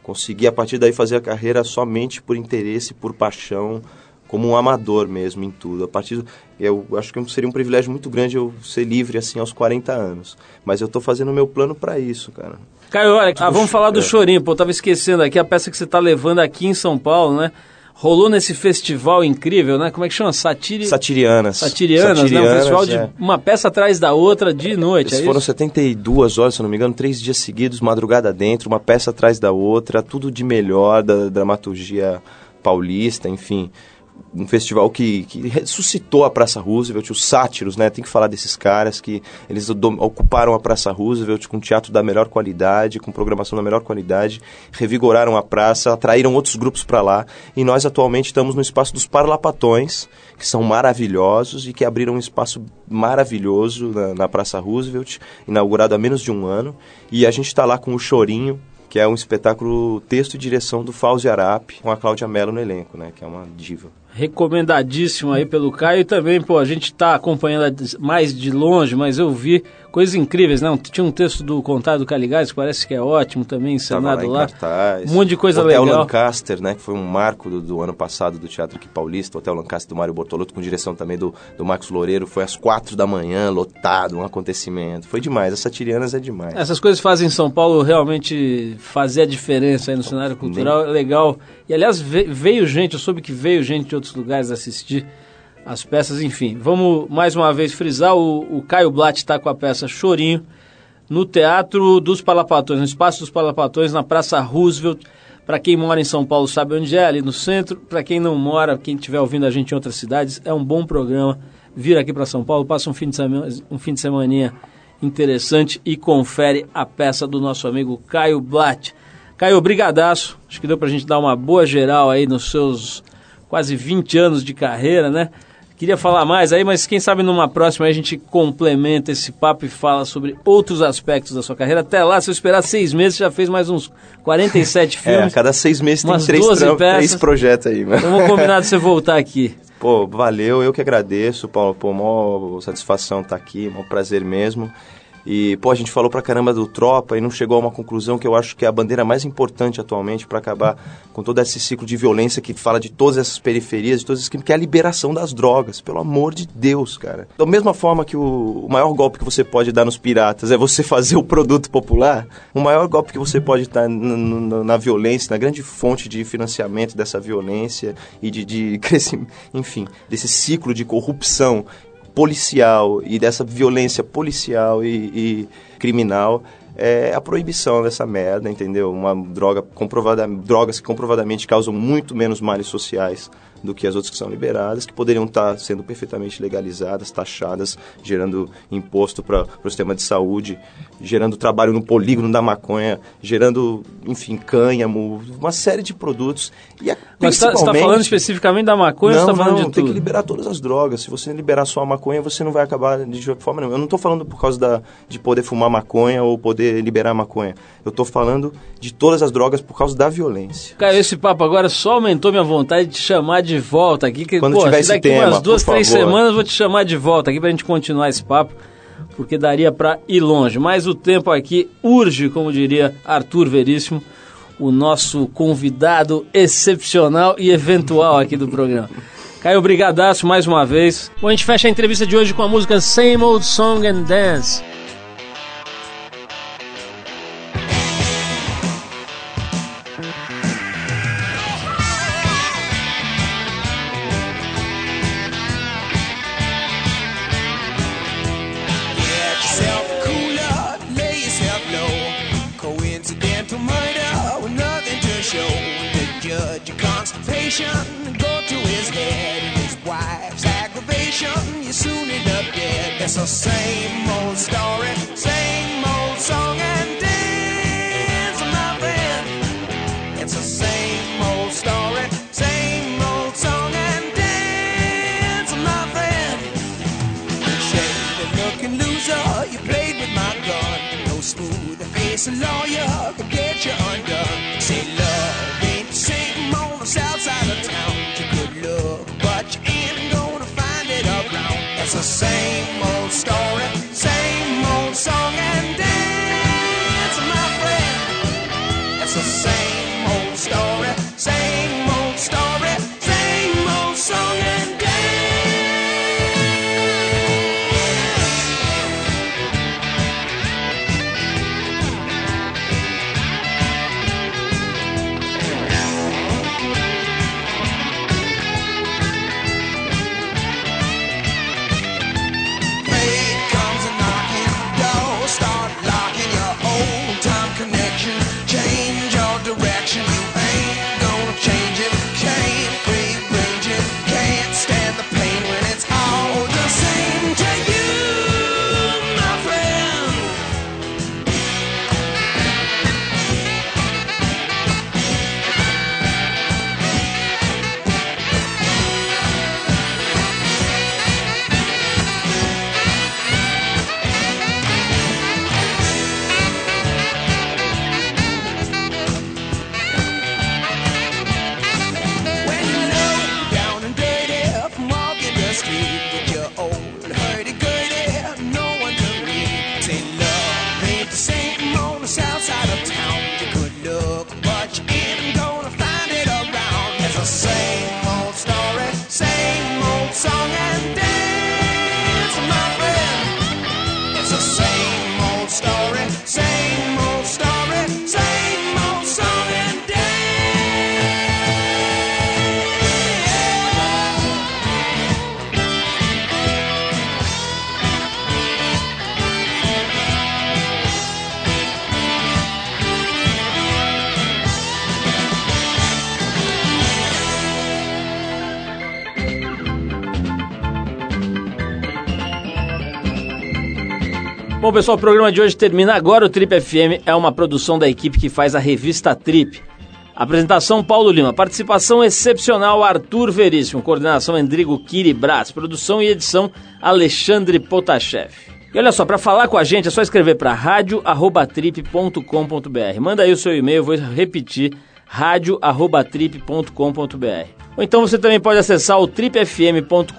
Conseguir a partir daí fazer a carreira somente por interesse, por paixão, como um amador mesmo em tudo. A partir do, eu acho que seria um privilégio muito grande eu ser livre assim aos 40 anos, mas eu estou fazendo o meu plano para isso, cara. Caio, olha, ah, vamos falar do é. Chorinho, pô, eu tava esquecendo aqui a peça que você está levando aqui em São Paulo, né? Rolou nesse festival incrível, né? Como é que chama? Satiri... Satirianas. Satirianas, Satirianas, né? Um festival de é. uma peça atrás da outra de noite. É foram isso? 72 horas, se não me engano, três dias seguidos, madrugada dentro, uma peça atrás da outra, tudo de melhor da dramaturgia paulista, enfim um festival que, que ressuscitou a Praça Roosevelt, os sátiros, né? Tem que falar desses caras que eles ocuparam a Praça Roosevelt com teatro da melhor qualidade, com programação da melhor qualidade, revigoraram a praça, atraíram outros grupos para lá. E nós atualmente estamos no espaço dos Parlapatões, que são maravilhosos e que abriram um espaço maravilhoso na, na Praça Roosevelt, inaugurado há menos de um ano. E a gente está lá com o Chorinho, que é um espetáculo texto e direção do Fauzi Arap, com a Cláudia Mello no elenco, né, que é uma diva recomendadíssimo aí pelo Caio. E também, pô, a gente está acompanhando mais de longe, mas eu vi coisas incríveis, não? Tinha um texto do Contado que parece que é ótimo também, encenado lá. lá. Um monte de coisa Hotel legal. Lancaster, né, que foi um marco do, do, ano passado do Teatro aqui paulista, Hotel Lancaster do Mário Bortolotto, com direção também do, do Max Loureiro, foi às quatro da manhã, lotado, um acontecimento. Foi demais, as Satirianas é demais. Essas coisas fazem São Paulo realmente fazer a diferença aí no cenário cultural, é legal. E aliás, veio gente, eu soube que veio gente de outros lugares assistir as peças, enfim. Vamos mais uma vez frisar: o, o Caio Blatt está com a peça Chorinho no Teatro dos Palapatões, no Espaço dos Palapatões, na Praça Roosevelt. Para quem mora em São Paulo sabe onde é, ali no centro. Para quem não mora, quem estiver ouvindo a gente em outras cidades, é um bom programa vir aqui para São Paulo, passa um fim de semana, um fim de semana interessante e confere a peça do nosso amigo Caio Blatt. Caio, brigadaço. Acho que deu para a gente dar uma boa geral aí nos seus quase 20 anos de carreira, né? Queria falar mais aí, mas quem sabe numa próxima a gente complementa esse papo e fala sobre outros aspectos da sua carreira. Até lá, se eu esperar seis meses, já fez mais uns 47 filmes. É, a cada seis meses tem três, três projetos aí. Mano. Vamos combinar de você voltar aqui. Pô, valeu, eu que agradeço, Paulo. Pô, maior satisfação estar tá aqui, maior prazer mesmo. E, pô, a gente falou pra caramba do Tropa e não chegou a uma conclusão que eu acho que é a bandeira mais importante atualmente para acabar com todo esse ciclo de violência que fala de todas essas periferias, de todas essas que é a liberação das drogas, pelo amor de Deus, cara. Da mesma forma que o, o maior golpe que você pode dar nos piratas é você fazer o produto popular, o maior golpe que você pode dar na, na violência, na grande fonte de financiamento dessa violência e de, de crescimento, enfim, desse ciclo de corrupção policial e dessa violência policial e, e criminal é a proibição dessa merda, entendeu? Uma droga comprovada, drogas que comprovadamente causam muito menos males sociais do que as outras que são liberadas, que poderiam estar sendo perfeitamente legalizadas, taxadas, gerando imposto para o sistema de saúde, gerando trabalho no polígono da maconha, gerando, enfim, cânhamo, uma série de produtos. E a, Mas você está falando especificamente da maconha não, ou você está falando não, de tem tudo? que liberar todas as drogas. Se você liberar só a maconha, você não vai acabar de forma nenhuma. Eu não estou falando por causa da, de poder fumar maconha ou poder liberar maconha. Eu estou falando de todas as drogas por causa da violência. Cara, esse papo agora só aumentou minha vontade de te chamar de volta aqui. Que, Quando pô, tiver se esse daqui tema, umas duas, por três favor. semanas eu vou te chamar de volta aqui pra gente continuar esse papo, porque daria pra ir longe. Mas o tempo aqui urge, como diria Arthur Veríssimo, o nosso convidado excepcional e eventual aqui do programa. Caio, brigadaço mais uma vez. Bom, a gente fecha a entrevista de hoje com a música Same Old Song and Dance. The same old story, same old song and dance, my friend. It's the same old story, same old song and dance, my friend. Shady looking loser, you played with my gun. No smooth face lawyer could get you undone. Bom, pessoal, o programa de hoje termina agora. O Trip FM é uma produção da equipe que faz a revista Trip. Apresentação Paulo Lima, participação excepcional Arthur Veríssimo, coordenação Endrigo Kiribras, produção e edição Alexandre Potashev. E olha só, para falar com a gente é só escrever para radio@trip.com.br. Manda aí o seu e-mail, vou repetir radio@trip.com.br. Ou então você também pode acessar o tripfm.com.br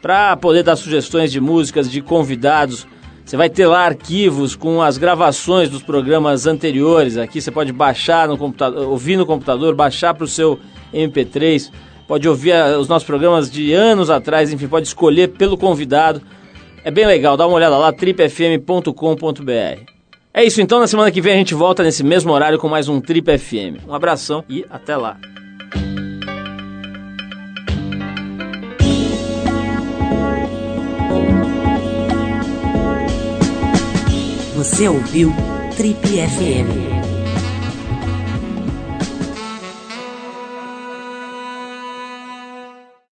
para poder dar sugestões de músicas, de convidados. Você vai ter lá arquivos com as gravações dos programas anteriores. Aqui você pode baixar no computador, ouvir no computador, baixar para o seu MP3. Pode ouvir os nossos programas de anos atrás, enfim, pode escolher pelo convidado. É bem legal, dá uma olhada lá, tripfm.com.br. É isso então, na semana que vem a gente volta nesse mesmo horário com mais um Trip FM. Um abração e até lá. Você ouviu Trip FM.